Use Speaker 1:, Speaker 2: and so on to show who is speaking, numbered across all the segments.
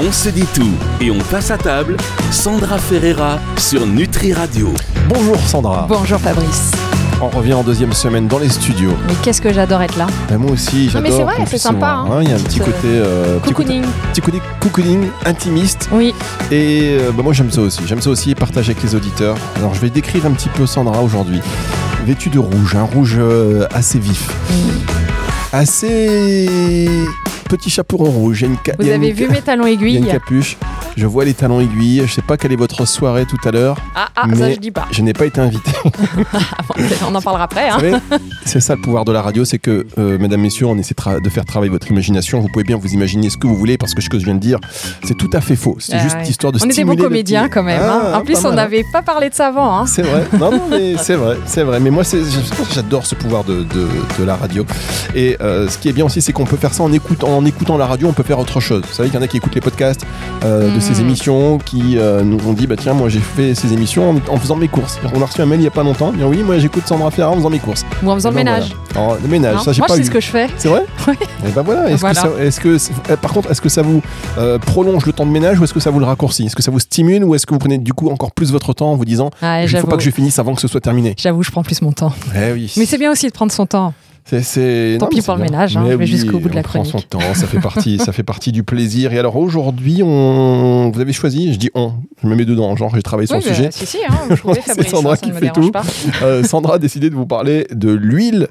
Speaker 1: On se dit tout et on passe à table. Sandra Ferreira sur Nutri Radio.
Speaker 2: Bonjour Sandra.
Speaker 3: Bonjour Fabrice.
Speaker 2: On revient en deuxième semaine dans les studios.
Speaker 3: Mais qu'est-ce que j'adore être là.
Speaker 2: Ben, moi aussi,
Speaker 3: Non,
Speaker 2: j'adore.
Speaker 3: mais c'est vrai, c'est sympa,
Speaker 2: on-
Speaker 3: hein.
Speaker 2: Il y a un petit côté. euh,
Speaker 3: Cocooning.
Speaker 2: Petit côté cocooning, intimiste.
Speaker 3: Oui,
Speaker 2: Et euh, bah, moi j'aime ça aussi. J'aime ça aussi partager avec les auditeurs. Alors je vais décrire un petit peu Sandra aujourd'hui. Vêtue de rouge, un rouge euh, assez vif. Assez petit chapeau rouge. Il a une ca- il
Speaker 3: vous
Speaker 2: y a
Speaker 3: avez
Speaker 2: une
Speaker 3: vu mes talons
Speaker 2: Il y a une
Speaker 3: aiguilles
Speaker 2: capuche. Je vois les talons aiguilles. Je sais pas quelle est votre soirée tout à l'heure.
Speaker 3: Ah, ah, ça
Speaker 2: Mais-
Speaker 3: je dis pas.
Speaker 2: Je n'ai pas été invité.
Speaker 3: On en parlera après. Hein.
Speaker 2: C'est ça le pouvoir de la radio, c'est que, euh, mesdames, messieurs, on essaie de, faire travailler votre imagination. Vous pouvez bien vous imaginer ce que vous voulez, parce que ce que je viens de dire, c'est tout à fait faux. C'est
Speaker 3: Ah
Speaker 2: juste
Speaker 3: ouais.
Speaker 2: histoire de
Speaker 3: On était
Speaker 2: stimuler
Speaker 3: bons
Speaker 2: le
Speaker 3: comédiens
Speaker 2: petit-
Speaker 3: quand même. hein.
Speaker 2: Ah,
Speaker 3: En plus, on n'avait pas parlé de ça avant. Hein.
Speaker 2: C'est vrai. Non, non, mais c'est vrai, c'est vrai. Mais moi, j'adore ce pouvoir de, de- de la radio. Et euh, ce qui est bien aussi, c'est qu'on peut faire ça en écoutant, en écoutant la radio. On peut faire autre chose. Vous savez qu'il y en a qui écoutent les podcasts euh, de ces émissions, qui euh, nous ont dit, bah tiens, moi j'ai fait ces émissions en, en faisant mes courses. On a reçu un mail il y a pas longtemps. Oui, moi j'écoute Sandra Ferrara en faisant mes courses.
Speaker 3: Ou en faisant le
Speaker 2: ben,
Speaker 3: ménage.
Speaker 2: voilà. Alors, le ménage, ça j'ai
Speaker 3: Moi,
Speaker 2: pas
Speaker 3: sais
Speaker 2: eu.
Speaker 3: ce que je fais.
Speaker 2: C'est vrai
Speaker 3: Oui.
Speaker 2: Et ben voilà. Est-ce
Speaker 3: Voilà.
Speaker 2: que, c'est- euh, par contre, est-ce que ça vous euh, prolonge le temps de ménage ou est-ce que ça vous le raccourcit? Est-ce que ça vous stimule ou est-ce que vous prenez du coup encore plus votre temps en vous disant
Speaker 3: Ouais,
Speaker 2: il faut pas que je finisse avant que ce soit terminé?
Speaker 3: J'avoue, je prends plus mon temps.
Speaker 2: Eh oui.
Speaker 3: Mais c'est bien aussi de prendre son temps.
Speaker 2: C'est,
Speaker 3: Tant
Speaker 2: non,
Speaker 3: pis pour le
Speaker 2: bien.
Speaker 3: ménage, hein,
Speaker 2: Mais
Speaker 3: jusqu'au bout de la
Speaker 2: on prend son temps, ça fait partie, ça fait partie du plaisir. Et alors aujourd'hui, on, vous avez choisi, je dis on, je me mets dedans, genre j'ai travaillé sur
Speaker 3: Oui,
Speaker 2: le
Speaker 3: bah,
Speaker 2: sujet.
Speaker 3: si, si, hein, vous
Speaker 2: C'est Sandra
Speaker 3: hein, ça
Speaker 2: qui fait tout. Euh, Sandra a décidé de vous parler de l'huile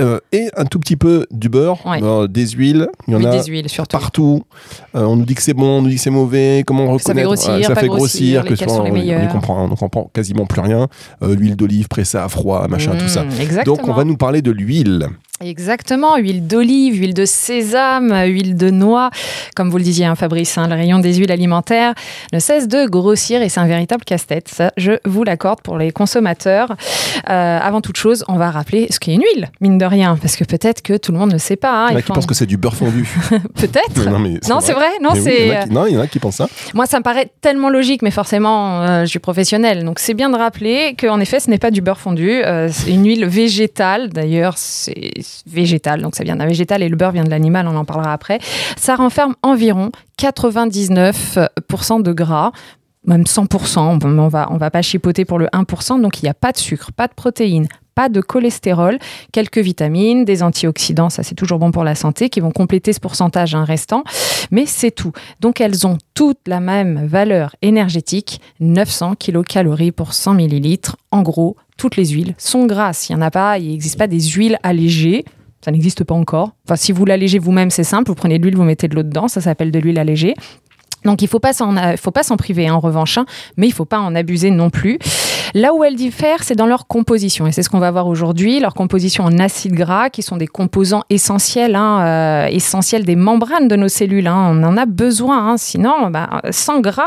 Speaker 2: euh, et un tout petit peu du beurre,
Speaker 3: Ouais.
Speaker 2: Euh, des huiles. Il y en
Speaker 3: Oui,
Speaker 2: a
Speaker 3: des huiles surtout.
Speaker 2: partout. Euh, on nous dit que c'est bon, on nous dit que c'est mauvais. Comment
Speaker 3: Ça fait
Speaker 2: reconnaître
Speaker 3: grossir,
Speaker 2: Ça
Speaker 3: pas
Speaker 2: fait
Speaker 3: grossir,
Speaker 2: grossir. que soit-
Speaker 3: sont les
Speaker 2: on- on
Speaker 3: meilleures.
Speaker 2: ne comprend, on quasiment plus rien. L'huile d'olive pressée à froid, machin, tout ça.
Speaker 3: Mmh, Exactement.
Speaker 2: Donc on va nous parler de l'huile.
Speaker 3: Exactement, huile d'olive, huile de sésame, huile de noix. Comme vous le disiez, hein, Fabrice, hein, le rayon des huiles alimentaires ne cesse de grossir et c'est un véritable casse-tête. Ça, je vous l'accorde pour les consommateurs. Euh, avant toute chose, on va rappeler ce qu'est une huile, mine de rien, parce que peut-être que tout le monde ne sait pas. hein,
Speaker 2: Il y en a qui pensent que c'est du beurre fondu.
Speaker 3: Peut-être.
Speaker 2: non, mais
Speaker 3: Non, c'est vrai. Non,
Speaker 2: oui,
Speaker 3: c'est.
Speaker 2: il y en a qui- non, il y en a qui pensent ça.
Speaker 3: Moi, ça me paraît tellement logique, mais forcément, euh, je suis professionnelle. Donc, c'est bien de rappeler qu'en effet, ce n'est pas du beurre fondu. euh, c'est une huile végétale. D'ailleurs, c'est végétal. Donc, ça vient d'un végétal et le beurre vient de l'animal. On en parlera après. Ça renferme environ 99% de gras. Même 100%, Bon, on va, on va pas chipoter pour le 1%, donc il n'y a pas de sucre, pas de protéines, pas de cholestérol, quelques vitamines, des antioxydants, ça c'est toujours bon pour la santé, qui vont compléter ce pourcentage hein, restant, mais c'est tout. Donc elles ont toutes la même valeur énergétique, 900 kilocalories pour 100 millilitres. En gros, toutes les huiles sont grasses. Il n'y en a pas, il n'existe pas des huiles allégées. Ça n'existe pas encore. Enfin, si vous l'allégez vous-même, c'est simple. Vous prenez de l'huile, vous mettez de l'eau dedans. Ça s'appelle de l'huile allégée. Donc il ne faut pas s'en euh, faut pas s'en priver hein, en revanche, hein, mais il ne faut pas en abuser non plus. Là où elles diffèrent, c'est dans leur composition, et c'est ce qu'on va voir aujourd'hui, leur composition en acides gras, qui sont des composants essentiels, hein, euh, essentiels des membranes de nos cellules. hein. On en a besoin, hein. sinon, bah, sans gras,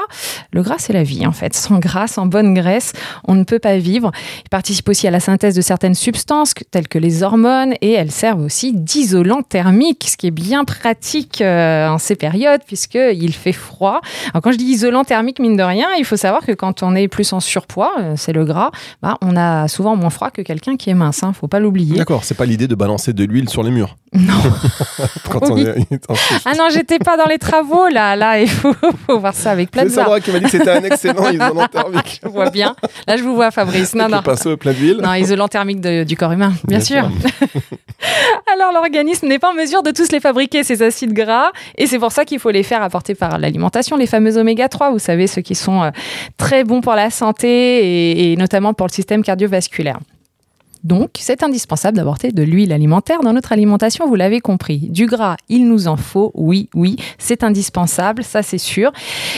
Speaker 3: le gras c'est la vie en fait. Sans gras, sans bonne graisse, on ne peut pas vivre. Ils participent aussi à la synthèse de certaines substances, telles que les hormones, et elles servent aussi d'isolant thermique, ce qui est bien pratique euh, en ces périodes, puisqu'il fait froid. Alors quand je dis isolant thermique, mine de rien, il faut savoir que quand on est plus en surpoids, euh, c'est le gras, bah, on a souvent moins froid que quelqu'un qui est mince. Hein, faut pas l'oublier.
Speaker 2: D'accord, c'est pas l'idée de balancer de l'huile sur les murs.
Speaker 3: Non.
Speaker 2: Quand on est-
Speaker 3: Ah non, j'étais pas dans les travaux là. Là, il faut, faut voir ça avec
Speaker 2: C'est
Speaker 3: Plaza.
Speaker 2: Sandra qui m'a dit que c'était un excellent isolant thermique.
Speaker 3: Je vois bien. Là, je vous vois, Fabrice. Non, non.
Speaker 2: le pinceau plein d'huile.
Speaker 3: Non, isolant thermique de- du corps humain, bien,
Speaker 2: Bien
Speaker 3: sûr. Alors, l'organisme n'est pas en mesure de tous les fabriquer, ces acides gras, et c'est pour ça qu'il faut les faire apporter par l'alimentation, les fameux oméga 3, vous savez, ceux qui sont euh, très bons pour la santé et, et notamment pour le système cardiovasculaire. Donc, c'est indispensable d'apporter de l'huile alimentaire dans notre alimentation, vous l'avez compris. Du gras, il nous en faut, oui, oui, c'est indispensable, ça c'est sûr.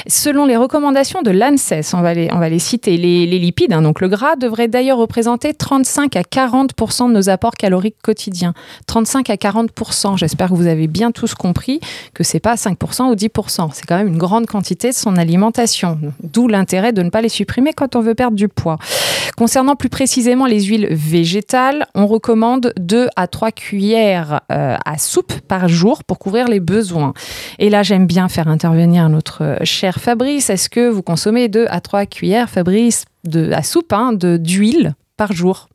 Speaker 3: Selon les recommandations de l'ANSES, on va les, on va les citer, les, lipides, hein, donc le gras devrait d'ailleurs représenter 35 à 40% de nos apports caloriques quotidiens. 35 à 40% j'espère que vous avez bien tous compris que c'est pas 5% ou 10% c'est quand même une grande quantité de son alimentation. D'où l'intérêt de ne pas les supprimer quand on veut perdre du poids. Concernant plus précisément les huiles végétales, on recommande 2 à 3 cuillères euh, à soupe par jour pour couvrir les besoins. Et là, j'aime bien faire intervenir notre euh, cher Fabrice. Est-ce que vous consommez 2 à 3 cuillères, Fabrice, de, à soupe hein, d'huile par jour?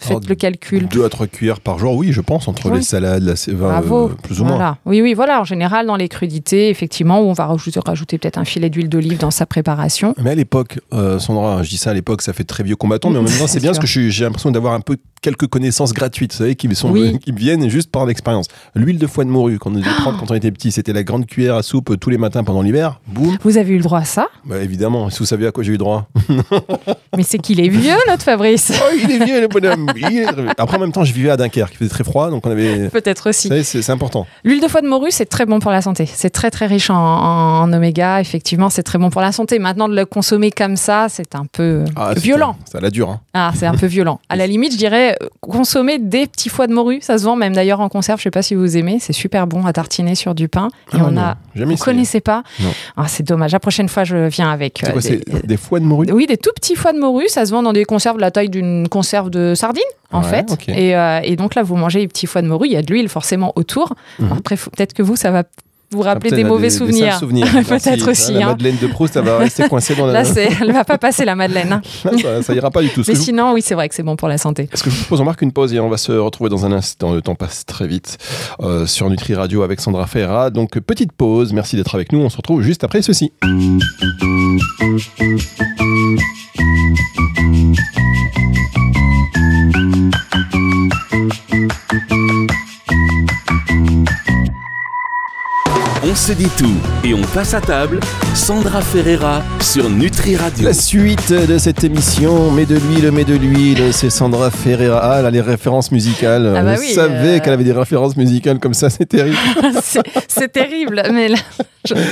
Speaker 3: Faites
Speaker 2: Alors,
Speaker 3: le calcul.
Speaker 2: 2 à 3 cuillères par jour, oui, je pense, entre
Speaker 3: Oui.
Speaker 2: les salades, la
Speaker 3: Bravo.
Speaker 2: euh, plus ou moins.
Speaker 3: Oui, oui, voilà. En général, dans les crudités, effectivement, où on va rajouter, rajouter peut-être un filet d'huile d'olive dans sa préparation.
Speaker 2: Mais à l'époque, euh, Sandra, je dis ça à l'époque, ça fait très vieux combattant, mais en même temps, c'est bien
Speaker 3: sûr.
Speaker 2: parce que j'ai l'impression d'avoir un peu quelques connaissances gratuites, vous savez, qui, sont,
Speaker 3: Oui.
Speaker 2: qui viennent juste par l'expérience. L'huile de foie de morue, qu'on nous devait prendre quand on était petit, c'était la grande cuillère à soupe tous les matins pendant l'hiver. Boum.
Speaker 3: Vous avez eu le droit à ça?
Speaker 2: Bah, évidemment, si vous savez à quoi j'ai eu droit?
Speaker 3: Mais c'est qu'il est vieux, notre Fabrice.
Speaker 2: Oh, il est vieux, le bonhomme. Est. Après, en même temps, je vivais à Dunkerque, il faisait très froid, donc on avait.
Speaker 3: Peut-être
Speaker 2: Vous
Speaker 3: aussi.
Speaker 2: savez, c'est important.
Speaker 3: L'huile de foie de morue, c'est très bon pour la santé. C'est très très riche en, en- en oméga. Effectivement, c'est très bon pour la santé. Maintenant, de le consommer comme ça, c'est un peu
Speaker 2: Ah,
Speaker 3: violent.
Speaker 2: Ça la dure. Hein.
Speaker 3: Ah, c'est un peu violent. À la limite, je dirais consommer des petits foies de morue. Ça se vend même d'ailleurs en conserve. Je sais pas si vous aimez. C'est super bon à tartiner sur du pain. Et
Speaker 2: Ah,
Speaker 3: on
Speaker 2: non,
Speaker 3: a. Vous connaissez pas. Ah, C'est dommage. La prochaine fois, je viens avec.
Speaker 2: C'est
Speaker 3: euh,
Speaker 2: quoi,
Speaker 3: des-
Speaker 2: des foies de morue?
Speaker 3: Oui, des tout petits foies de morue. Ça se vend dans des conserves de la taille d'une conserve de sardines, en
Speaker 2: Ouais,
Speaker 3: fait. Et, euh, et donc là, vous mangez les petits foies de morue. Il y a de l'huile forcément autour.
Speaker 2: Mhm.
Speaker 3: Après, peut-être que vous, ça va vous rappeler
Speaker 2: Ah,
Speaker 3: des mauvais souvenirs.
Speaker 2: souvenirs.
Speaker 3: Peut-être aussi,
Speaker 2: La
Speaker 3: hein.
Speaker 2: Madeleine de Proust, elle va rester coincée dans la.
Speaker 3: Là, elle va pas passer la Madeleine. hein.
Speaker 2: ça, ça ira pas du tout.
Speaker 3: Mais sinon, oui, c'est vrai que c'est bon pour la santé.
Speaker 2: Est-ce que je vous propose, on marque une pause et on va se retrouver dans un instant. Le temps passe très vite euh, sur Nutri Radio avec Sandra Ferra. Donc, petite pause. Merci d'être avec nous. On se retrouve juste après ceci.
Speaker 1: se dit tout et on passe à table. Sandra Ferreira sur Nutri Radio.
Speaker 2: La suite de cette émission, mais de l'huile, mais de l'huile, c'est Sandra Ferreira. Ah, elle a les références musicales.
Speaker 3: Ah bah oui,
Speaker 2: savait
Speaker 3: euh...
Speaker 2: qu'elle avait des références musicales comme ça, c'est terrible.
Speaker 3: c'est terrible, mais là,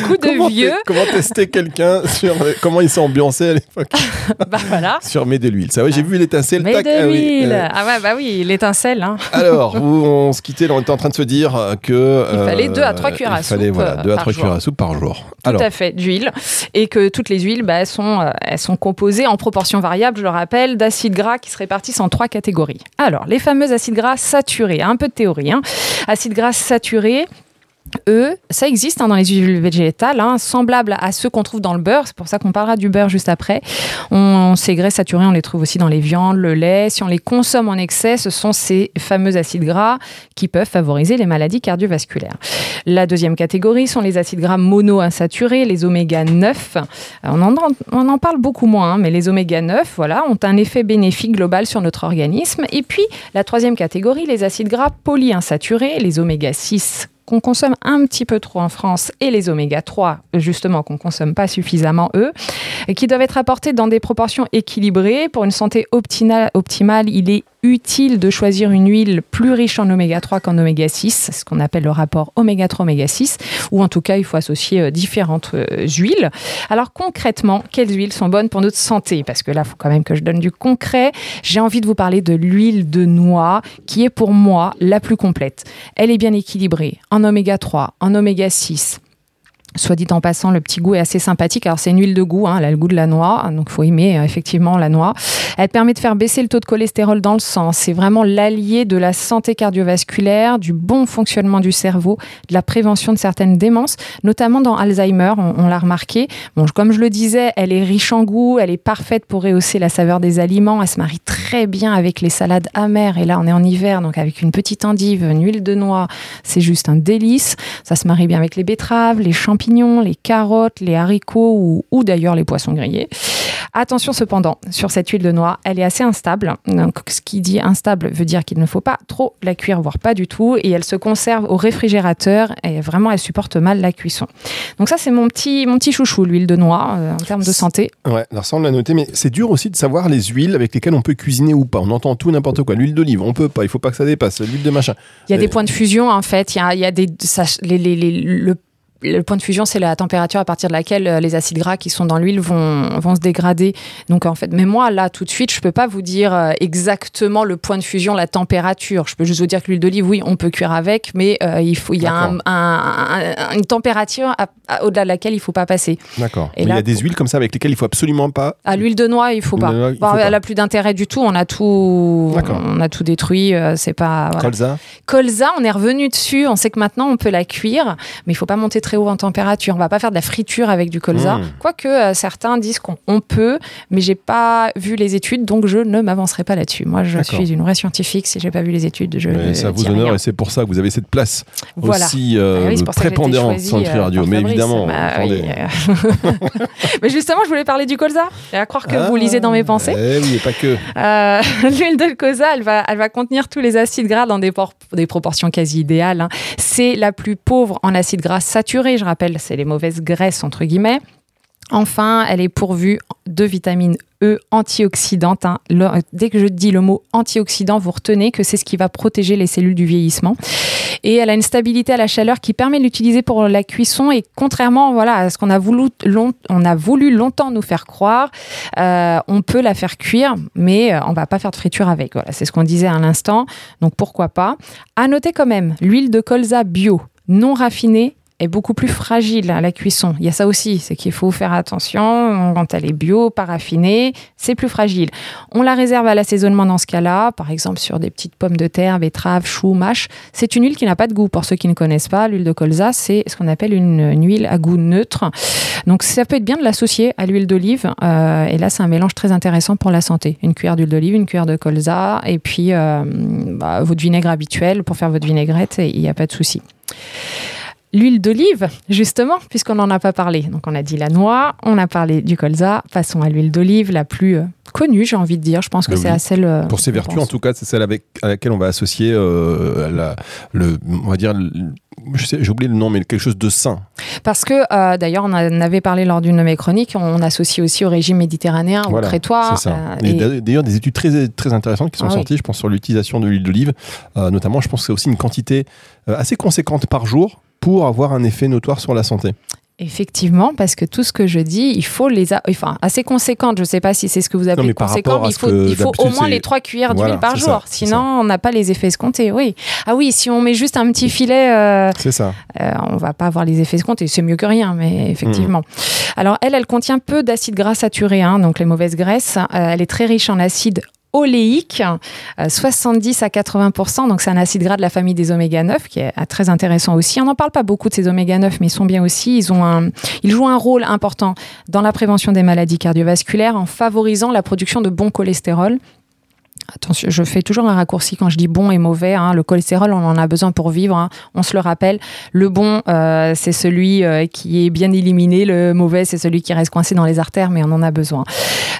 Speaker 3: coup de
Speaker 2: comment
Speaker 3: vieux.
Speaker 2: Comment tester quelqu'un sur euh, comment il s'est ambiancé à l'époque
Speaker 3: Bah voilà.
Speaker 2: sur mais de l'huile. Ça, j'ai ah. vu l'étincelle.
Speaker 3: Mais
Speaker 2: tac,
Speaker 3: de l'huile.
Speaker 2: Ah, oui, euh...
Speaker 3: ah, ouais, bah oui, l'étincelle. Hein.
Speaker 2: Alors, on se quittait, on était en train de se dire que.
Speaker 3: il fallait deux à trois cuirasses. Euh,
Speaker 2: il fallait, voilà,
Speaker 3: euh,
Speaker 2: deux à 3 à soupe par jour.
Speaker 3: Tout à fait, d'huile. Et que toutes les huiles, bah, sont, euh, elles sont composées en proportion variable, je le rappelle, d'acides gras qui se répartissent en trois catégories. Alors, les fameux acides gras saturés, un peu de théorie. Hein. Acides gras saturés, eux, ça existe hein, dans les huiles végétales, hein, semblables à ceux qu'on trouve dans le beurre. C'est pour ça qu'on parlera du beurre juste après. On, ces graisses saturées, on les trouve aussi dans les viandes, le lait. Si on les consomme en excès, ce sont ces fameux acides gras qui peuvent favoriser les maladies cardiovasculaires. La deuxième catégorie sont les acides gras monoinsaturés, les oméga 9. Euh, On en, parle beaucoup moins, hein, mais les oméga 9 voilà, ont un effet bénéfique global sur notre organisme. Et puis, la troisième catégorie, les acides gras polyinsaturés, les oméga 6 qu'on consomme un petit peu trop en France et les oméga 3 justement qu'on consomme pas suffisamment eux et qui doivent être apportés dans des proportions équilibrées. Pour une santé optina- optimale il est utile de choisir une huile plus riche en oméga 3 qu'en oméga 6 c'est ce qu'on appelle le rapport oméga 3 oméga 6 ou en tout cas il faut associer euh, différentes euh, huiles. Alors concrètement quelles huiles sont bonnes pour notre santé? Parce que là il faut quand même que je donne du concret. J'ai envie de vous parler de l'huile de noix qui est pour moi la plus complète. Elle est bien équilibrée en oméga 3, en oméga 6. Soit dit en passant, le petit goût est assez sympathique. Alors, c'est une huile de goût, hein, elle a le goût de la noix, donc faut aimer euh, effectivement la noix. Elle permet de faire baisser le taux de cholestérol dans le sang. C'est vraiment l'allié de la santé cardiovasculaire, du bon fonctionnement du cerveau, de la prévention de certaines démences, notamment dans Alzheimer, on, on l'a remarqué. Bon, comme je le disais, elle est riche en goût, elle est parfaite pour rehausser la saveur des aliments, elle se marie très bien avec les salades amères. Et là, on est en hiver, donc avec une petite endive, une huile de noix, c'est juste un délice. Ça se marie bien avec les betteraves, les champignons les carottes, les haricots ou, ou d'ailleurs les poissons grillés. Attention cependant, sur cette huile de noix, elle est assez instable. Donc, ce qui dit instable veut dire qu'il ne faut pas trop la cuire, voire pas du tout. Et elle se conserve au réfrigérateur et vraiment, elle supporte mal la cuisson. Donc ça, c'est mon petit, mon petit chouchou, l'huile de noix, euh, en termes de santé.
Speaker 2: ouais, alors ça on l'a noté, mais c'est dur aussi de savoir les huiles avec lesquelles on peut cuisiner ou pas. On entend tout n'importe quoi. L'huile d'olive, on peut pas, il faut pas que ça dépasse. L'huile de machin.
Speaker 3: Il y a
Speaker 2: Euh,
Speaker 3: des points de fusion, en fait. Il y a, il y a des, ça- les, les- les- le le point de fusion, c'est la température à partir de laquelle euh, les acides gras qui sont dans l'huile vont, vont se dégrader. Donc en fait, mais moi là, tout de suite, je peux pas vous dire euh, exactement le point de fusion, la température. Je peux juste vous dire que l'huile d'olive, oui, on peut cuire avec, mais euh, il faut, il y a un, un, un, une température au-delà de laquelle il faut pas passer.
Speaker 2: D'accord. Il y a des huiles comme ça avec lesquelles il faut absolument pas.
Speaker 3: À l'huile de noix, il faut pas. Noix, il bon, faut elle pas. a plus d'intérêt du tout. On a tout, on a tout détruit. c'est pas.
Speaker 2: Voilà. Colza.
Speaker 3: Colza, on est revenu dessus. On sait que maintenant on peut la cuire, mais il faut pas monter très haut en température. On va pas faire de la friture avec du colza. Mmh. Quoique euh, certains disent qu'on peut, mais j'ai pas vu les études, donc je ne m'avancerai pas là-dessus. Moi, je suis une vraie scientifique. Si j'ai pas vu les études, je.
Speaker 2: Mais ça vous honore et c'est pour ça que vous avez cette place voilà. aussi euh, ah oui, prépondérante sur Nutri Radio. Mais évidemment,
Speaker 3: bah, oui. mais justement, je voulais parler du colza. Et à croire que ah, vous lisez dans mes pensées.
Speaker 2: Eh oui, et pas que.
Speaker 3: Euh, L'huile de colza, elle va, elle va contenir tous les acides gras dans des, des proportions quasi idéales. Hein. C'est la plus pauvre en acides gras saturés. Je rappelle, c'est les mauvaises graisses entre guillemets. Enfin, elle est pourvue de vitamine E antioxydante. Hein. dès que je dis le mot antioxydant, vous retenez que c'est ce qui va protéger les cellules du vieillissement. Et elle a une stabilité à la chaleur qui permet de l'utiliser pour la cuisson. Et contrairement voilà, à ce qu'on a voulu, a voulu longtemps nous faire croire, euh, on peut la faire cuire, mais euh, on va pas faire de friture avec. C'est ce qu'on disait à l'instant. Donc pourquoi pas. À noter quand même, l'huile de colza bio non raffinée est beaucoup plus fragile à la cuisson. Il y a ça aussi, c'est qu'il faut faire attention quand elle est bio, pas raffinée, c'est plus fragile. On la réserve à l'assaisonnement dans ce cas-là, par exemple sur des petites pommes de terre, betteraves, choux, mâches. C'est une huile qui n'a pas de goût. Pour ceux qui ne connaissent pas, l'huile de colza, c'est ce qu'on appelle une, huile à goût neutre. Donc ça peut être bien de l'associer à l'huile d'olive. Euh, et là, c'est un mélange très intéressant pour la santé. Une cuillère d'huile d'olive, une cuillère de colza, et puis euh, bah, votre vinaigre habituel pour faire votre vinaigrette, et il n'y a pas de souci. L'huile d'olive, justement, puisqu'on n'en a pas parlé. Donc, on a dit la noix, on a parlé du colza. Passons à l'huile d'olive, la plus euh, connue, j'ai envie de dire. Je pense que c'est à celle.
Speaker 2: Pour ses vertus, en tout cas, c'est celle avec, à laquelle on va associer euh, la, le, on va dire, j'ai oublié le nom, mais quelque chose de sain.
Speaker 3: Parce que, euh, d'ailleurs, on en avait parlé lors d'une de mes chroniques, on associe aussi au régime méditerranéen,
Speaker 2: voilà,
Speaker 3: au crétois.
Speaker 2: C'est ça. Euh, et... D'ailleurs, des études très, très intéressantes qui sont ah, sorties, oui. je pense, sur l'utilisation de l'huile d'olive. Euh, notamment, je pense que c'est aussi une quantité assez conséquente par jour pour avoir un effet notoire sur la santé.
Speaker 3: Effectivement, parce que tout ce que je dis, il faut les... A... Enfin, assez conséquente, je ne sais pas si c'est ce que vous appelez non, conséquent, mais il faut, il faut au moins les trois cuillères d'huile voilà, par jour. Ça, Sinon, on n'a pas les effets escomptés, oui. Ah oui, si on met juste un petit filet, euh,
Speaker 2: c'est ça.
Speaker 3: Euh, on va pas avoir les effets escomptés. C'est mieux que rien, mais effectivement. Mmh. Alors, elle, elle contient peu d'acides gras saturés, hein, donc les mauvaises graisses. Euh, elle est très riche en acides oléique, 70 euh, à 80%. Donc, c'est un acide gras de la famille des oméga 9 qui est euh, très intéressant aussi. On n'en parle pas beaucoup de ces oméga 9, mais ils sont bien aussi. Ils, ont un, ils jouent un rôle important dans la prévention des maladies cardiovasculaires en favorisant la production de bon cholestérol. Attention, je fais toujours un raccourci quand je dis bon et mauvais. Hein. Le cholestérol, on en a besoin pour vivre. Hein. On se le rappelle. Le bon, euh, c'est celui euh, qui est bien éliminé. Le mauvais, c'est celui qui reste coincé dans les artères, mais on en a besoin.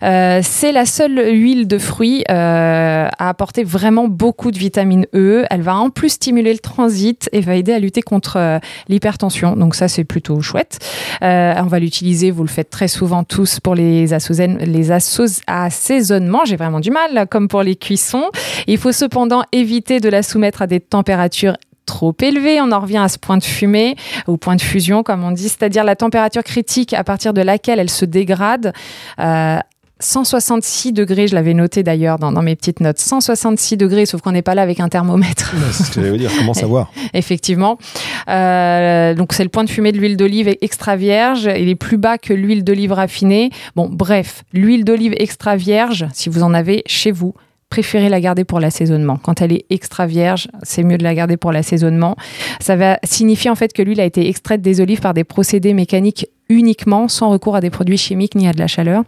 Speaker 3: Euh, c'est la seule huile de fruits à apporter vraiment beaucoup de vitamine E. Elle va en plus stimuler le transit et va aider à lutter contre l'hypertension. Donc ça, c'est plutôt chouette. on va l'utiliser, vous le faites très souvent tous pour les assaisonnements. J'ai vraiment du mal, comme pour les cuissons. Il faut cependant éviter de la soumettre à des températures trop élevées. On en revient à ce point de fumée ou point de fusion, comme on dit, c'est-à-dire la température critique à partir de laquelle elle se dégrade. Euh, 166 degrés, je l'avais noté d'ailleurs dans, dans, mes petites notes, 166 degrés, sauf qu'on n'est pas là avec un thermomètre.
Speaker 2: C'est ce que j'allais dire, comment savoir
Speaker 3: Effectivement. Euh, donc c'est le point de fumée de l'huile d'olive extra vierge, il est plus bas que l'huile d'olive raffinée. Bon, bref, l'huile d'olive extra vierge, si vous en avez chez vous, préférez la garder pour l'assaisonnement. Quand elle est extra vierge, c'est mieux de la garder pour l'assaisonnement. Ça va signifier en fait que l'huile a été extraite des olives par des procédés mécaniques uniquement, sans recours à des produits chimiques ni à de la chaleur.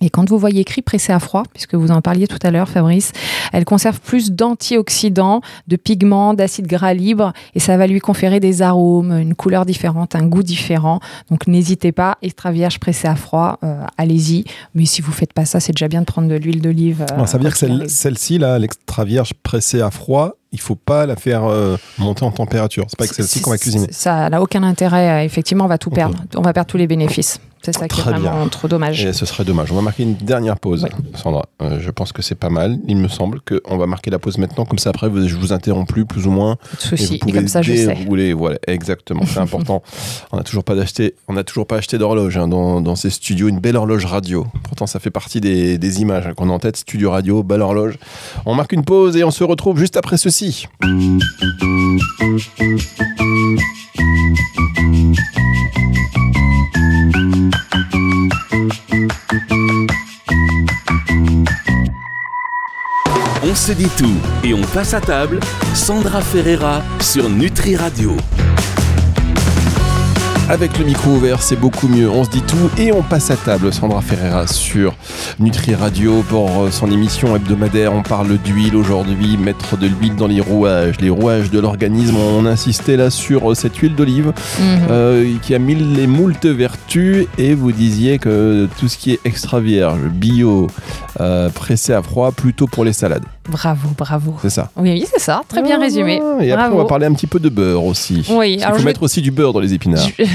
Speaker 3: Et quand vous voyez écrit pressé à froid, puisque vous en parliez tout à l'heure, Fabrice, elle conserve plus d'antioxydants, de pigments, d'acides gras libres, et ça va lui conférer des arômes, une couleur différente, un goût différent. Donc n'hésitez pas, extra vierge pressé à froid, euh, allez-y. Mais si vous faites pas ça, c'est déjà bien de prendre de l'huile d'olive.
Speaker 2: Euh, ça veut dire que celle, celle-ci, là, l'extra vierge pressée à froid, il faut pas la faire euh, monter en température. C'est pas avec celle-ci qu'on va cuisiner.
Speaker 3: Ça n'a aucun intérêt. Effectivement, on va tout perdre. On va perdre tous les bénéfices. C'est ça qui est vraiment trop dommage.
Speaker 2: Et ce serait dommage. On va marquer une dernière pause. Sandra. Euh, je pense que c'est pas mal. Il me semble qu'on va marquer la pause maintenant. Comme ça, après, vous- je vous interromps plus, plus ou moins.
Speaker 3: Pas de
Speaker 2: Et vous
Speaker 3: souci.
Speaker 2: Pouvez
Speaker 3: comme ça, je sais.
Speaker 2: Voilà, exactement. C'est important. on n'a toujours pas d'acheter, on n'a toujours pas acheté d'horloge hein, dans, dans ces studios. Une belle horloge radio. Pourtant, ça fait partie des, des images hein, qu'on a en tête. Studio radio, belle horloge. On marque une pause et on se retrouve juste après ceci.
Speaker 1: On se dit tout et on passe à table. Sandra Ferreira sur Nutri Radio.
Speaker 2: Avec le micro ouvert, c'est beaucoup mieux. On se dit tout et on passe à table. Sandra Ferreira sur Nutri Radio pour euh, son émission hebdomadaire. On parle d'huile aujourd'hui, mettre de l'huile dans les rouages, les rouages de l'organisme. On insistait là sur euh, cette huile d'olive
Speaker 3: Mhm.
Speaker 2: euh, qui a mille les moultes vertus et vous disiez que tout ce qui est extra vierge, bio, euh, pressé à froid, plutôt pour les salades.
Speaker 3: Bravo, bravo.
Speaker 2: C'est ça.
Speaker 3: Oui, oui, c'est ça. Très bien
Speaker 2: Ah,
Speaker 3: résumé.
Speaker 2: Et après, on va parler un petit peu de beurre aussi.
Speaker 3: Oui,
Speaker 2: Il
Speaker 3: alors
Speaker 2: faut
Speaker 3: je vais-
Speaker 2: mettre aussi du beurre dans les épinards.
Speaker 3: Je-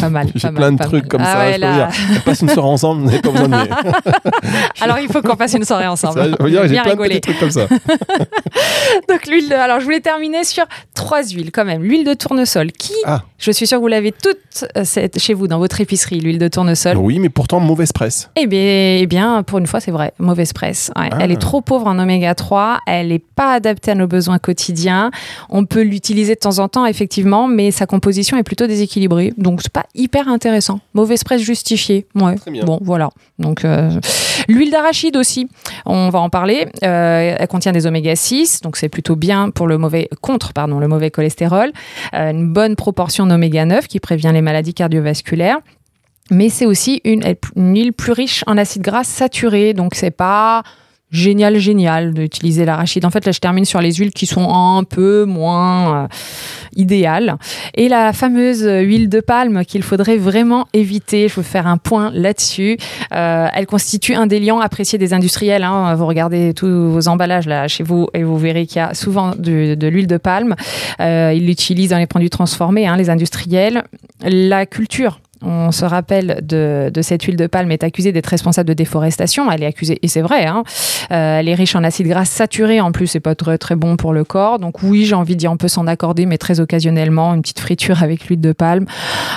Speaker 3: pas mal.
Speaker 2: J'ai
Speaker 3: mal,
Speaker 2: plein de trucs
Speaker 3: mal.
Speaker 2: comme
Speaker 3: Ah
Speaker 2: ça.
Speaker 3: ouais,
Speaker 2: je peux
Speaker 3: là.
Speaker 2: dire. On passe une soirée ensemble, vous n'avez pas besoin de.
Speaker 3: Alors il faut qu'on fasse une soirée ensemble.
Speaker 2: J'ai plein de
Speaker 3: rigoler.
Speaker 2: petits trucs comme ça.
Speaker 3: Donc l'huile de... Alors je voulais terminer sur trois huiles quand même. L'huile de tournesol qui,
Speaker 2: Ah.
Speaker 3: je suis sûre que vous l'avez toute euh, cette- chez vous dans votre épicerie, l'huile de tournesol.
Speaker 2: Oui, mais pourtant mauvaise presse.
Speaker 3: Eh bien, eh bien, pour une fois, c'est vrai, mauvaise presse. Ouais,
Speaker 2: Ah.
Speaker 3: Elle est trop pauvre en oméga 3, elle n'est pas adaptée à nos besoins quotidiens. On peut l'utiliser de temps en temps, effectivement, mais sa composition est plutôt déséquilibrée. Donc, c'est pas hyper intéressant. Mauvaise presse justifiée. Ouais.
Speaker 2: Très bien.
Speaker 3: Bon, voilà. Donc, euh, l'huile d'arachide aussi, on va en parler. Euh, elle contient des oméga 6, donc c'est plutôt bien pour le mauvais, contre pardon, le mauvais cholestérol. Euh, une bonne proportion d'oméga 9 qui prévient les maladies cardiovasculaires. Mais c'est aussi une, une huile plus riche en acides gras saturés, donc c'est pas génial, génial d'utiliser l'arachide. En fait, là, je termine sur les huiles qui sont un peu moins euh, idéales. Et la fameuse huile de palme qu'il faudrait vraiment éviter, je veux faire un point là-dessus. Euh, elle constitue un des liants appréciés des industriels. hein. Vous regardez tous vos emballages là chez vous et vous verrez qu'il y a souvent de, l'huile de palme. Euh, ils l'utilisent dans les produits transformés, hein, les industriels. La culture on se rappelle de, de cette huile de palme est accusée d'être responsable de déforestation. Elle est accusée, et c'est vrai, hein. Euh, elle est riche en acides gras saturés. En plus, c'est pas très très bon pour le corps. Donc oui, j'ai envie de dire, on peut s'en accorder, mais très occasionnellement, une petite friture avec l'huile de palme,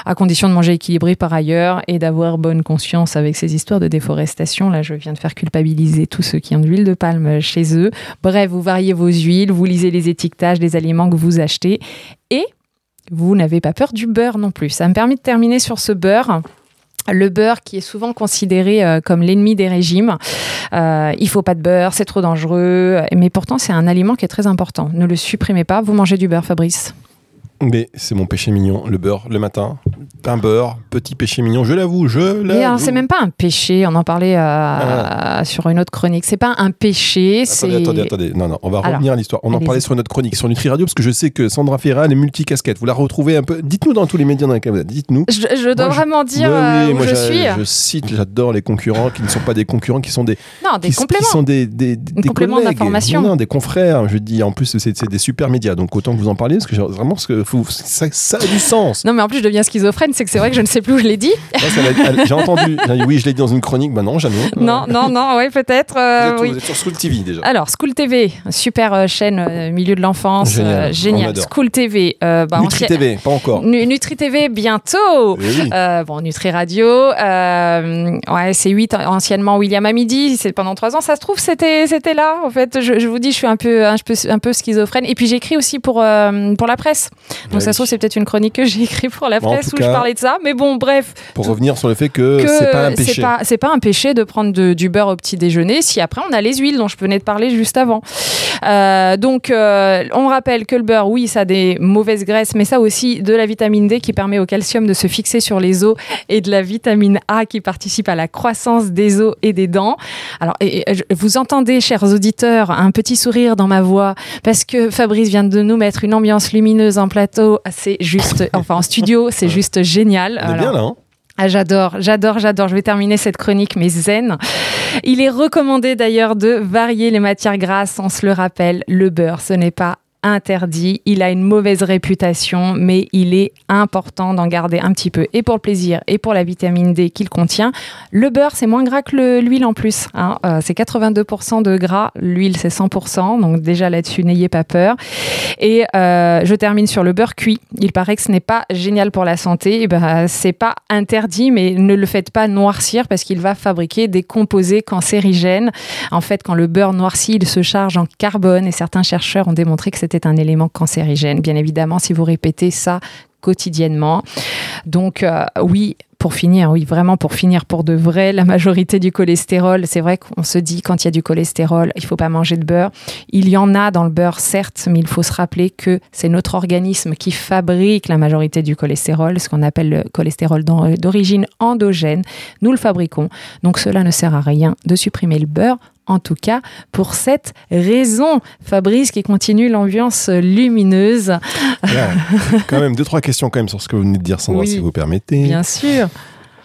Speaker 3: à condition de manger équilibré par ailleurs et d'avoir bonne conscience avec ces histoires de déforestation. Là, je viens de faire culpabiliser tous ceux qui ont de l'huile de palme chez eux. Bref, vous variez vos huiles, vous lisez les étiquetages des aliments que vous achetez et vous n'avez pas peur du beurre non plus. Ça me permet de terminer sur ce beurre. Le beurre qui est souvent considéré euh, comme l'ennemi des régimes. Euh, il faut pas de beurre, c'est trop dangereux. Mais pourtant, c'est un aliment qui est très important. Ne le supprimez pas. Vous mangez du beurre, Fabrice?
Speaker 2: Mais c'est mon péché mignon, le beurre le matin. Pain beurre, petit péché mignon, je l'avoue, je
Speaker 3: Mais alors,
Speaker 2: l'avoue.
Speaker 3: c'est même pas un péché. On en parlait euh, sur une autre chronique. C'est pas un péché. C'est
Speaker 2: Attendez, attendez, attendez. Non, non, on va
Speaker 3: Alors,
Speaker 2: revenir à l'histoire. On en parlait sur notre chronique sur Nutri Radio parce que je sais que Sandra Ferra, elle est multicasquette. Vous la retrouvez un peu. Dites-nous dans tous les médias dans lesquels vous êtes. Dites-nous.
Speaker 3: Je, je dois
Speaker 2: Moi, je-
Speaker 3: vraiment dire
Speaker 2: Ouais,
Speaker 3: euh,
Speaker 2: oui,
Speaker 3: où
Speaker 2: moi,
Speaker 3: je suis.
Speaker 2: Je cite, j'adore les concurrents qui ne sont pas des concurrents, qui sont des,
Speaker 3: Non, des
Speaker 2: qui,
Speaker 3: compléments.
Speaker 2: qui sont des, des, des
Speaker 3: complément
Speaker 2: collègues.
Speaker 3: d'information.
Speaker 2: Non, non, des confrères. Je dis, en plus, c'est des super médias. Donc autant que vous en parliez, parce que vraiment, parce que faut- ça, ça a du sens.
Speaker 3: Non, mais en plus, je deviens schizophrène. C'est que c'est vrai que je ne sais plus où je l'ai dit.
Speaker 2: J'ai entendu. oui, je l'ai dit dans une chronique. Bah non, jamais.
Speaker 3: Non, non, non, oui, peut-être. Euh, oui.
Speaker 2: vous êtes sur School TV déjà.
Speaker 3: Alors, School TV, super euh, chaîne euh, milieu de l'enfance,
Speaker 2: Génial,
Speaker 3: euh, génial. School TV, euh, bah,
Speaker 2: Nutri TV, pas encore.
Speaker 3: Nu- Nutri TV bientôt.
Speaker 2: Eh oui.
Speaker 3: Euh, bon, Nutri Radio, euh, ouais, c'est 8 anciennement William à midi, c'est pendant 3 ans. Ça se trouve, c'était là. En fait, je, je vous dis, je suis un peu, un peu, un peu schizophrène. Et puis j'écris aussi pour, euh, pour la presse. Donc
Speaker 2: Ouais,
Speaker 3: ça se trouve, c'est peut-être une chronique que j'ai écrite pour la presse où je
Speaker 2: cas-
Speaker 3: parlais de ça. Mais bon, bref,
Speaker 2: Pour revenir sur le fait que,
Speaker 3: que
Speaker 2: c'est pas un péché.
Speaker 3: c'est pas, un péché de prendre de- du beurre au petit déjeuner si après on a les huiles dont je venais de parler juste avant. Euh, donc euh, on rappelle que le beurre, oui, ça a des mauvaises graisses, mais ça aussi de la vitamine D qui permet au calcium de se fixer sur les os et de la vitamine A qui participe à la croissance des os et des dents. Alors et- et je- vous entendez, chers auditeurs, un petit sourire dans ma voix parce que Fabrice vient de nous mettre une ambiance lumineuse en plateau. C'est juste, enfin en studio, c'est juste génial.
Speaker 2: On est bien là, hein
Speaker 3: Ah, j'adore, j'adore, j'adore. Je vais terminer cette chronique, mais zen. Il est recommandé d'ailleurs de varier les matières grasses. On se le rappelle, le beurre, ce n'est pas interdit. Il a une mauvaise réputation, mais il est important d'en garder un petit peu, et pour le plaisir, et pour la vitamine D qu'il contient. Le beurre, c'est moins gras que l'huile en plus. Hein. Euh, c'est 82% de gras, l'huile c'est 100%, donc déjà là-dessus, n'ayez pas peur. Et euh, je termine sur le beurre cuit. Il paraît que ce n'est pas génial pour la santé. Et ben, c'est pas interdit, mais ne le faites pas noircir parce qu'il va fabriquer des composés cancérigènes. En fait, quand le beurre noircit, il se charge en carbone et certains chercheurs ont démontré que c'était un élément cancérigène. Bien évidemment, si vous répétez ça quotidiennement. Donc euh, oui, pour finir, oui, vraiment pour finir pour de vrai, la majorité du cholestérol, c'est vrai qu'on se dit quand il y a du cholestérol, il faut pas manger de beurre. Il y en a dans le beurre, certes, mais il faut se rappeler que c'est notre organisme qui fabrique la majorité du cholestérol, ce qu'on appelle le cholestérol d'origine endogène. Nous le fabriquons. Donc cela ne sert à rien de supprimer le beurre en tout cas pour cette raison. Fabrice qui continue l'ambiance lumineuse.
Speaker 2: quand même, deux, trois questions quand même sur ce que vous venez de dire, Sandra, si vous permettez.
Speaker 3: Bien sûr.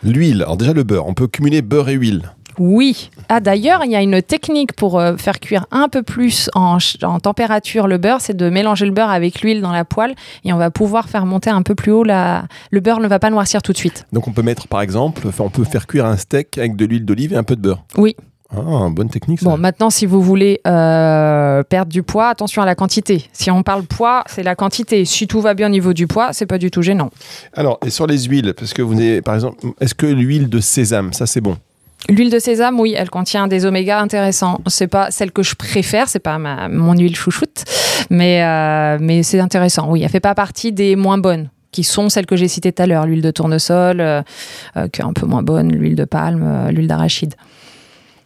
Speaker 2: L'huile, alors déjà le beurre, on peut cumuler beurre et huile.
Speaker 3: Oui. Ah d'ailleurs, il y a une technique pour euh, faire cuire un peu plus en, température le beurre, c'est de mélanger le beurre avec l'huile dans la poêle et on va pouvoir faire monter un peu plus haut la... Le beurre ne va pas noircir tout de suite.
Speaker 2: Donc on peut mettre par exemple, on peut faire cuire un steak avec de l'huile d'olive et un peu de beurre.
Speaker 3: Oui.
Speaker 2: Ah, bonne technique. Ça.
Speaker 3: Bon, maintenant, si vous voulez euh, perdre du poids, attention à la quantité. Si on parle poids, c'est la quantité. Si tout va bien au niveau du poids, c'est pas du tout gênant.
Speaker 2: Alors, et sur les huiles, parce que vous avez, par exemple, est-ce que l'huile de sésame, ça c'est bon?
Speaker 3: L'huile de sésame, oui, elle contient des oméga intéressants. C'est pas celle que je préfère, c'est pas ma, mon huile chouchoute, mais, euh, mais c'est intéressant. Oui, elle fait pas partie des moins bonnes qui sont celles que j'ai citées tout à l'heure, l'huile de tournesol, euh, qui est un peu moins bonne, l'huile de palme, l'huile d'arachide.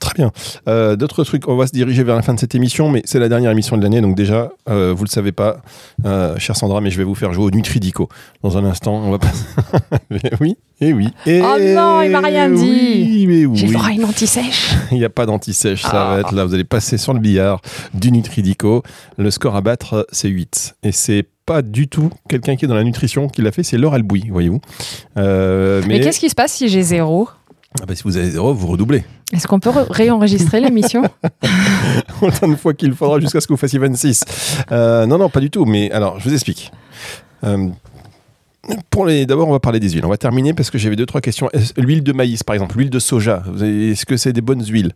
Speaker 2: Très bien. Euh, d'autres trucs, on va se diriger vers la fin de cette émission, mais c'est la dernière émission de l'année, donc déjà, euh, vous le savez pas, euh, chère Sandra, mais je vais vous faire jouer au Nutridico. Dans un instant, on va passer. oui, et oui. Et
Speaker 3: oh non, il m'a rien dit.
Speaker 2: mais oui.
Speaker 3: J'ai le droit à une anti-sèche.
Speaker 2: il n'y a pas d'anti-sèche, ça va être là. Vous allez passer sur le billard du Nutridico. Le score à battre, c'est 8. Et c'est pas du tout quelqu'un qui est dans la nutrition qui l'a fait, c'est Laure Albouy, voyez-vous.
Speaker 3: mais, mais qu'est-ce qui se passe si j'ai zéro?
Speaker 2: Ah bah, si vous avez zéro, vous redoublez.
Speaker 3: Est-ce qu'on peut réenregistrer l'émission?
Speaker 2: Autant de fois qu'il faudra jusqu'à ce que vous fassiez 26. Euh, non, non, pas du tout. Mais alors, je vous explique. Euh, pour les, d'abord, on va parler des huiles. On va terminer parce que j'avais deux trois questions. L'huile de maïs, par exemple, l'huile de soja. Est-ce que c'est des bonnes huiles?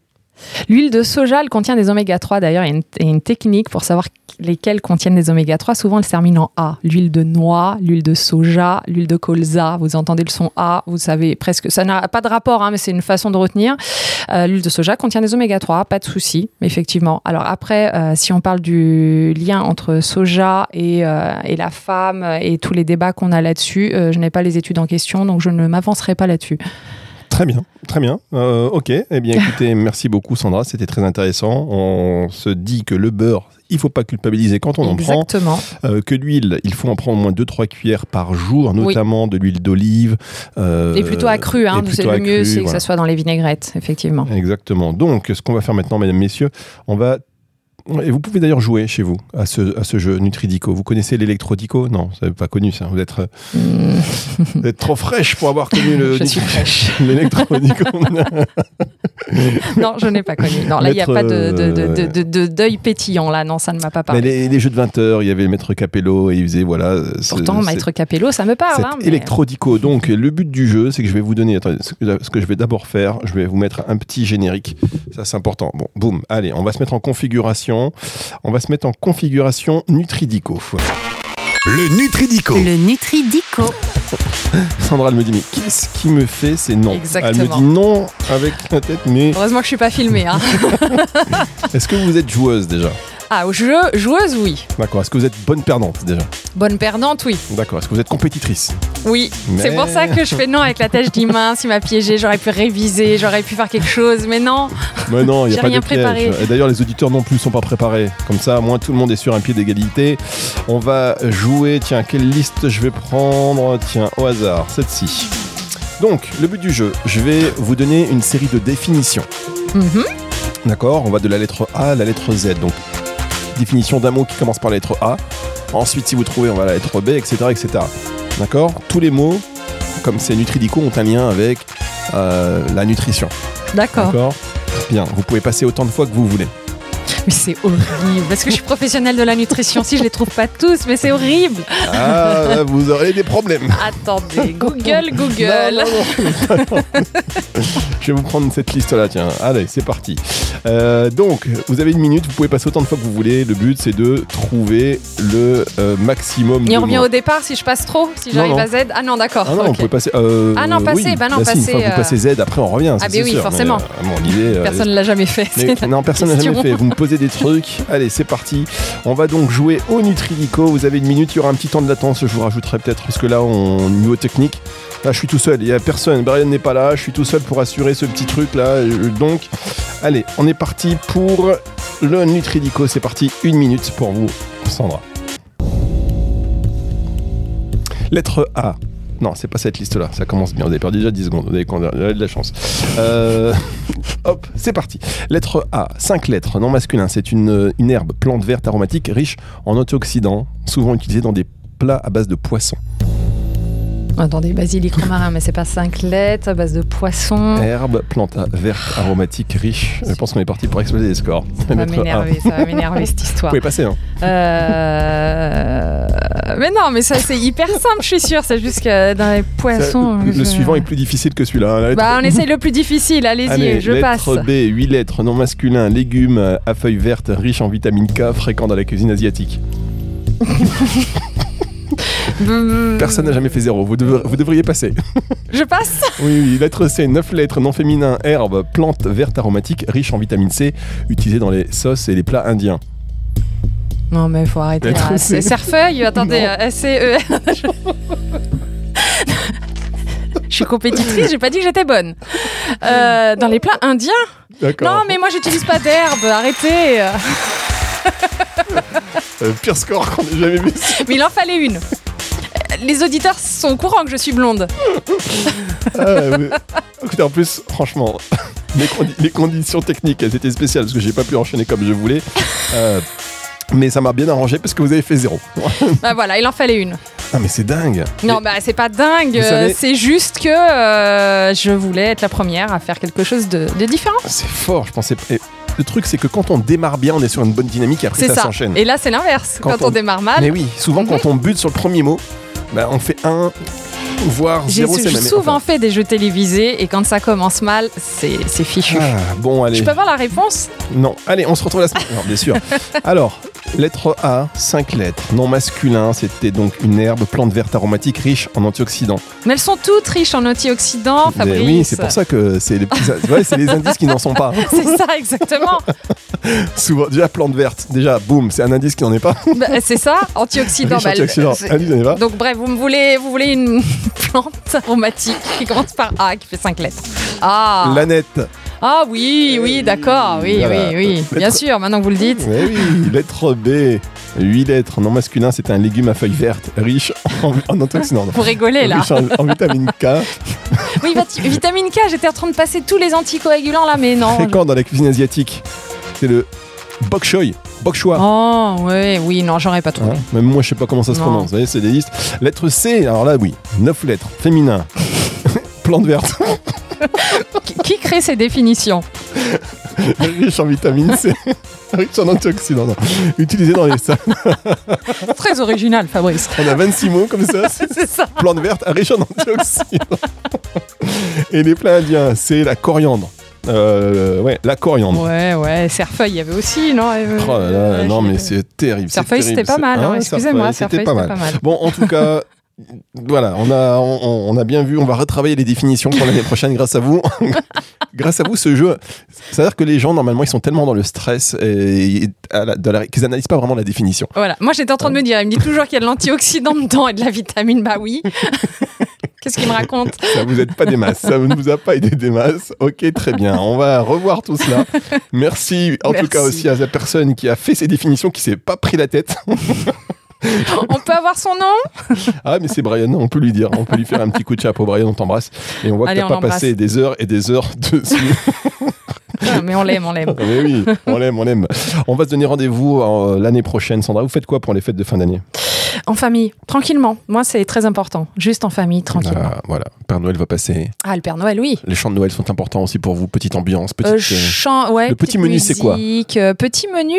Speaker 3: L'huile de soja, elle contient des oméga 3 d'ailleurs. Il y a une, technique pour savoir lesquelles contiennent des oméga 3. Souvent, elle se termine en A. L'huile de noix, l'huile de soja, l'huile de colza. Vous entendez le son A, vous savez presque. Ça n'a pas de rapport, hein, mais c'est une façon de retenir. Euh, l'huile de soja contient des oméga 3, pas de souci, effectivement. Alors après, euh, si on parle du lien entre soja euh, et la femme et tous les débats qu'on a là-dessus, je n'ai pas les études en question, donc je ne m'avancerai pas là-dessus.
Speaker 2: Très bien, très bien. Euh, ok, eh bien écoutez, merci beaucoup Sandra, c'était très intéressant. On se dit que le beurre, il faut pas culpabiliser quand on en prend.
Speaker 3: Exactement.
Speaker 2: Euh, que l'huile, il faut en prendre au moins 2-3 cuillères par jour, notamment de l'huile d'olive.
Speaker 3: Euh, et plutôt accrue, hein, c'est le mieux, c'est que ça soit dans les vinaigrettes, effectivement.
Speaker 2: Exactement. Donc, ce qu'on va faire maintenant, mesdames, messieurs, on va et vous pouvez d'ailleurs jouer chez vous à ce, à ce jeu Nutridico. Vous connaissez l'électrodico Non, vous n'avez pas connu ça. Vous êtes, hmm. vous êtes trop fraîche pour avoir connu le l'électrodico.
Speaker 3: non, je n'ai pas connu. Non, là, il n'y a pas de, de, de, de, deuil pétillant. Là, non, ça ne m'a pas parlé.
Speaker 2: Mais les, jeux de 20 heures, il y avait le maître Capello et il faisait voilà.
Speaker 3: Pourtant, maître Capello, ça me parle. Hein,
Speaker 2: Électrodico. Donc, le but du jeu, c'est que je vais vous donner. Attendez, ce que je vais d'abord faire, je vais vous mettre un petit générique. Ça, c'est important. Bon, boum. Allez, on va se mettre en configuration on va se mettre en configuration Nutridico.
Speaker 1: Le Nutridico.
Speaker 3: Le Nutridico.
Speaker 2: Sandra, elle me dit, mais qu'est-ce qui me fait C'est non. Elle me dit non avec la tête, mais.
Speaker 3: Heureusement que je suis pas filmée. Hein.
Speaker 2: Est-ce que vous êtes joueuse déjà?
Speaker 3: Ah, jeu, joueuse, oui.
Speaker 2: D'accord. Est-ce que vous êtes bonne perdante déjà?
Speaker 3: Bonne perdante, oui.
Speaker 2: D'accord. Est-ce que vous êtes compétitrice?
Speaker 3: Oui. C'est pour ça que je fais non avec la tâche d'immense. Il m'a piégé. J'aurais pu réviser, j'aurais pu faire quelque chose, mais non.
Speaker 2: Mais non, il n'y a pas rien de préparé. Et d'ailleurs, les auditeurs non plus sont pas préparés. Comme ça, moi, tout le monde est sur un pied d'égalité. On va jouer. Tiens, quelle liste je vais prendre? Tiens, au hasard, cette-ci. Donc, le but du jeu, je vais vous donner une série de définitions.
Speaker 3: Mhm.
Speaker 2: D'accord On va de la lettre A à la lettre Z. Donc, définition d'un mot qui commence par la lettre A. Ensuite, si vous trouvez, on va la lettre B, etc. etc. D'accord Tous les mots, comme c'est Nutridico, ont un lien avec euh, la nutrition.
Speaker 3: D'accord.
Speaker 2: Bien, vous pouvez passer autant de fois que vous voulez.
Speaker 3: Mais c'est horrible. Parce que je suis professionnelle de la nutrition. Si je les trouve pas tous, mais c'est horrible.
Speaker 2: Ah, vous aurez des problèmes.
Speaker 3: Attendez, Google, Google.
Speaker 2: Non, non, non. Je vais vous prendre cette liste-là, tiens. Allez, c'est parti. Euh, donc, vous avez une minute, vous pouvez passer autant de fois que vous voulez. Le but, c'est de trouver le euh, maximum
Speaker 3: Et on revient au départ si je passe trop, si j'arrive à Z. Ah non, d'accord.
Speaker 2: Ah non, on peut passer. euh,
Speaker 3: Ah non, passer,
Speaker 2: oui.
Speaker 3: bah non,
Speaker 2: si, une
Speaker 3: passer,
Speaker 2: fois que vous passez Z, après on revient.
Speaker 3: Ah, mais oui,
Speaker 2: sûr.
Speaker 3: forcément.
Speaker 2: Mais, bon,
Speaker 3: Personne ne l'a jamais fait.
Speaker 2: mais- non, personne n'a jamais fait. Vous me posez des trucs. Allez, c'est parti. On va donc jouer au Nutridico. Vous avez une minute. Il y aura un petit temps de latence. Je vous rajouterai peut-être parce que là, on niveau technique. Là, je suis tout seul. Il y a personne. Brian n'est pas là. Je suis tout seul pour assurer ce petit truc là. Euh, Donc, allez, on est parti pour le Nutridico. C'est parti. Une minute pour vous, Sandra. Lettre A. Non, c'est pas cette liste-là. Ça commence bien. Vous avez perdu déjà 10 secondes. Vous avez de la chance. Euh, Hop, c'est parti. Lettre A, 5 lettres, non masculin. C'est une, une herbe, plante verte aromatique, riche en antioxydants, souvent utilisée dans des plats à base de poisson.
Speaker 3: Attendez, basilic romarin, mais c'est pas 5 lettres, à base de poisson.
Speaker 2: Herbe, plante à- verte aromatique, riche. Je pense qu'on est parti pour exploser les scores.
Speaker 3: Ça va
Speaker 2: Lettre
Speaker 3: m'énerver, ça va m'énerver cette
Speaker 2: Vous
Speaker 3: histoire.
Speaker 2: pouvez passer, hein.
Speaker 3: Euh, Mais non, mais ça c'est hyper simple, je suis sûre. C'est juste que dans les poissons.
Speaker 2: Ça, le
Speaker 3: je-
Speaker 2: suivant est plus difficile que celui-là. hein. Lettre-
Speaker 3: Bah, on essaye le plus difficile, allez-y,
Speaker 2: Allez,
Speaker 3: je
Speaker 2: lettre
Speaker 3: passe.
Speaker 2: B, 8 lettres, non masculin, légumes euh, à feuilles vertes, riche en vitamine K, fréquent dans la cuisine asiatique.
Speaker 3: Mm,
Speaker 2: Personne n'a jamais fait zéro, vous, devez- vous devriez passer.
Speaker 3: Je passe
Speaker 2: Oui, oui, lettre C, 9 lettres, non féminin, herbe, plante verte aromatique, riche en vitamine C, utilisée dans les sauces et les plats indiens.
Speaker 3: Non, mais faut arrêter là. C'est Cerfeuil, attendez, euh, S-C-E. Je suis compétitrice, j'ai pas dit que j'étais bonne. Euh, dans les plats indiens?
Speaker 2: D'accord.
Speaker 3: Non, mais moi j'utilise pas d'herbe, arrêtez.
Speaker 2: Euh, pire score qu'on ait jamais vu.
Speaker 3: Mais il en fallait une. Les auditeurs sont au courant que je suis blonde.
Speaker 2: Ah, mais- Écoutez, en plus, franchement, les, condi- les conditions techniques, elles étaient spéciales parce que j'ai pas pu enchaîner comme je voulais. Euh, mais ça m'a bien arrangé parce que vous avez fait zéro.
Speaker 3: Bah voilà, il en fallait une.
Speaker 2: Ah, mais c'est dingue.
Speaker 3: Non, bah c'est pas dingue,
Speaker 2: Vous savez-
Speaker 3: euh, c'est juste que euh, je voulais être la première à faire quelque chose de, de différent.
Speaker 2: C'est fort, je pensais. et le truc, c'est que quand on démarre bien, on est sur une bonne dynamique et après
Speaker 3: C'est
Speaker 2: ça,
Speaker 3: ça.
Speaker 2: s'enchaîne.
Speaker 3: Et là, c'est l'inverse.
Speaker 2: Quand
Speaker 3: Quand, on...
Speaker 2: on-
Speaker 3: démarre mal,
Speaker 2: Mais oui, souvent quand on bute sur le premier mot, bah, on fait un, voire
Speaker 3: j'ai souvent
Speaker 2: enfin,
Speaker 3: fait des jeux télévisés et quand ça commence mal, c'est c'est fichu.
Speaker 2: ah, bon, allez.
Speaker 3: Je peux avoir la réponse?
Speaker 2: Non, allez, on se retrouve la semaine. Non, bien sûr. Alors, lettre A, 5 lettres, non masculin, c'était donc une herbe, plante verte aromatique riche en antioxydants.
Speaker 3: Mais elles sont toutes riches en antioxydants,
Speaker 2: Mais
Speaker 3: Fabrice.
Speaker 2: oui, c'est pour ça que c'est les, petits- ouais, c'est les indices qui n'en sont pas.
Speaker 3: C'est ça, exactement.
Speaker 2: Souvent, déjà, plante verte, déjà, boum, c'est un indice qui n'en est pas.
Speaker 3: Bah, c'est ça, antioxydants.
Speaker 2: riche
Speaker 3: bah,
Speaker 2: antioxydants, indice, pas.
Speaker 3: Donc bref, vous me voulez, vous voulez une plante aromatique qui commence par A, qui fait 5 lettres. Ah,
Speaker 2: Lanette.
Speaker 3: Ah oui, oui, d'accord, oui,
Speaker 2: Voilà.
Speaker 3: oui, oui. Bien sûr, maintenant que vous le dites.
Speaker 2: Mais oui, lettre B, 8 lettres, non masculin, c'est un légume à feuilles vertes, riche en, en antioxydants.
Speaker 3: Vous rigolez là.
Speaker 2: Riche en, en vitamine K,
Speaker 3: Oui, vitamine K, j'étais en train de passer tous les anticoagulants là, mais non.
Speaker 2: fréquent dans la cuisine asiatique. C'est le bok choy, bok choy.
Speaker 3: Oh, ouais, oui, non, j'aurais pas trouvé.
Speaker 2: Hein, Même moi, je sais pas comment ça se
Speaker 3: Non.
Speaker 2: prononce. Vous voyez, c'est des listes. Lettre C, alors là, oui, 9 lettres, féminin. Plante verte,
Speaker 3: Qui, crée ces définitions
Speaker 2: riche en vitamine C, riche en antioxydants. non. Utilisé dans les salles.
Speaker 3: Très original, Fabrice.
Speaker 2: On a 26 mots comme ça.
Speaker 3: C'est ça.
Speaker 2: Plante verte, riche en antioxydants. Et les plats indiens, c'est la coriandre. Euh, ouais, la coriandre.
Speaker 3: Ouais, ouais, Cerfeuil, il y avait aussi, non euh,
Speaker 2: Oh là là,
Speaker 3: ouais,
Speaker 2: non mais c'est terrible.
Speaker 3: Cerfeuil, c'était pas mal, hein,
Speaker 2: Hein,
Speaker 3: excusez-moi, c'était pas mal.
Speaker 2: Bon, en tout cas, voilà, on a, on, on a bien vu, on va retravailler les définitions pour l'année prochaine grâce à vous. grâce à vous, ce jeu, c'est-à-dire que les gens, normalement, ils sont tellement dans le stress et, et qu'ils analysent pas vraiment la définition.
Speaker 3: Voilà, moi j'étais en train de me dire, il me dit toujours qu'il y a de l'antioxydant dedans et de la vitamine, bah oui. Qu'est-ce qu'il me raconte?
Speaker 2: Ça vous aide pas des masses, ça ne vous a pas aidé des masses. Ok, très bien, on va revoir tout cela. Merci en tout cas aussi à la personne qui a fait ces définitions, qui s'est pas pris la tête.
Speaker 3: On peut avoir son nom
Speaker 2: Ah, mais c'est Brian, on peut lui dire, on peut lui faire un petit coup de chapeau. Brian, on t'embrasse. Et on voit
Speaker 3: Allez,
Speaker 2: que t'as pas passé des heures et des heures dessus.
Speaker 3: Ah, Mais on l'aime, on l'aime.
Speaker 2: mais oui, on l'aime, on l'aime. On va se donner rendez-vous euh, l'année prochaine. Sandra, vous faites quoi pour les fêtes de fin d'année?
Speaker 3: En famille, tranquillement. Moi, c'est très important. Juste en famille, tranquillement.
Speaker 2: Ah, voilà, Père Noël va passer.
Speaker 3: Ah, le Père Noël, oui.
Speaker 2: Les chants de Noël sont importants aussi pour vous. Petite ambiance, petite.
Speaker 3: Euh,
Speaker 2: euh,
Speaker 3: chant- ouais,
Speaker 2: le petit menu, c'est quoi?
Speaker 3: euh, Petit menu,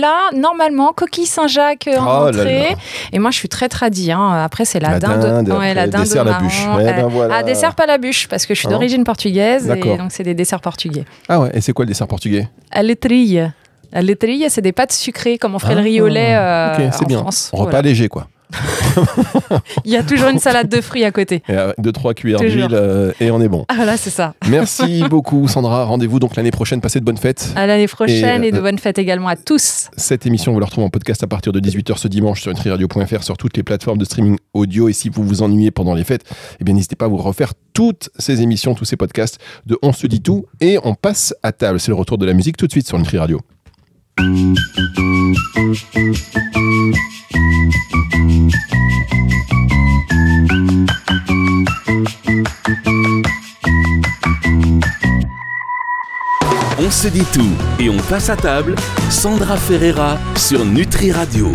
Speaker 3: là, normalement, coquille Saint-Jacques euh, en
Speaker 2: Oh là
Speaker 3: entrée.
Speaker 2: là.
Speaker 3: Et moi, je suis très tradie. hein. Après, c'est la,
Speaker 2: La
Speaker 3: dinde.
Speaker 2: dinde,
Speaker 3: ouais, la dinde
Speaker 2: dessert, la
Speaker 3: marron.
Speaker 2: bûche. Ouais, ben voilà.
Speaker 3: Ah, dessert, pas la bûche, parce que je suis
Speaker 2: Ah
Speaker 3: d'origine portugaise. Et donc, c'est des desserts portugais.
Speaker 2: Ah ouais, et c'est quoi le dessert portugais
Speaker 3: À l'étrille. À l'étrille, c'est des pâtes sucrées, comme on ferait
Speaker 2: Ah,
Speaker 3: le riz au lait euh, en
Speaker 2: bien.
Speaker 3: France.
Speaker 2: Repas
Speaker 3: Voilà.
Speaker 2: léger, quoi.
Speaker 3: Il y a toujours une salade de fruits à côté.
Speaker 2: Et avec deux, trois cuillères d'huile euh, et on est bon.
Speaker 3: Ah, voilà, c'est ça.
Speaker 2: Merci beaucoup, Sandra. Rendez-vous donc l'année prochaine. Passez de bonnes fêtes.
Speaker 3: À l'année prochaine
Speaker 2: Et,
Speaker 3: et, de
Speaker 2: euh,
Speaker 3: bonnes fêtes également à tous.
Speaker 2: Cette émission, vous la retrouvez en podcast à partir de 18h ce dimanche sur nutriradio.fr, sur toutes les plateformes de streaming audio. Et si vous vous ennuyez pendant les fêtes, eh bien, n'hésitez pas à vous refaire toutes ces émissions, tous ces podcasts de On se dit tout. Et on passe à table. C'est le retour de la musique tout de suite sur Nutri Radio.
Speaker 1: On se dit tout et on passe à table. Sandra Ferreira sur Nutri Radio.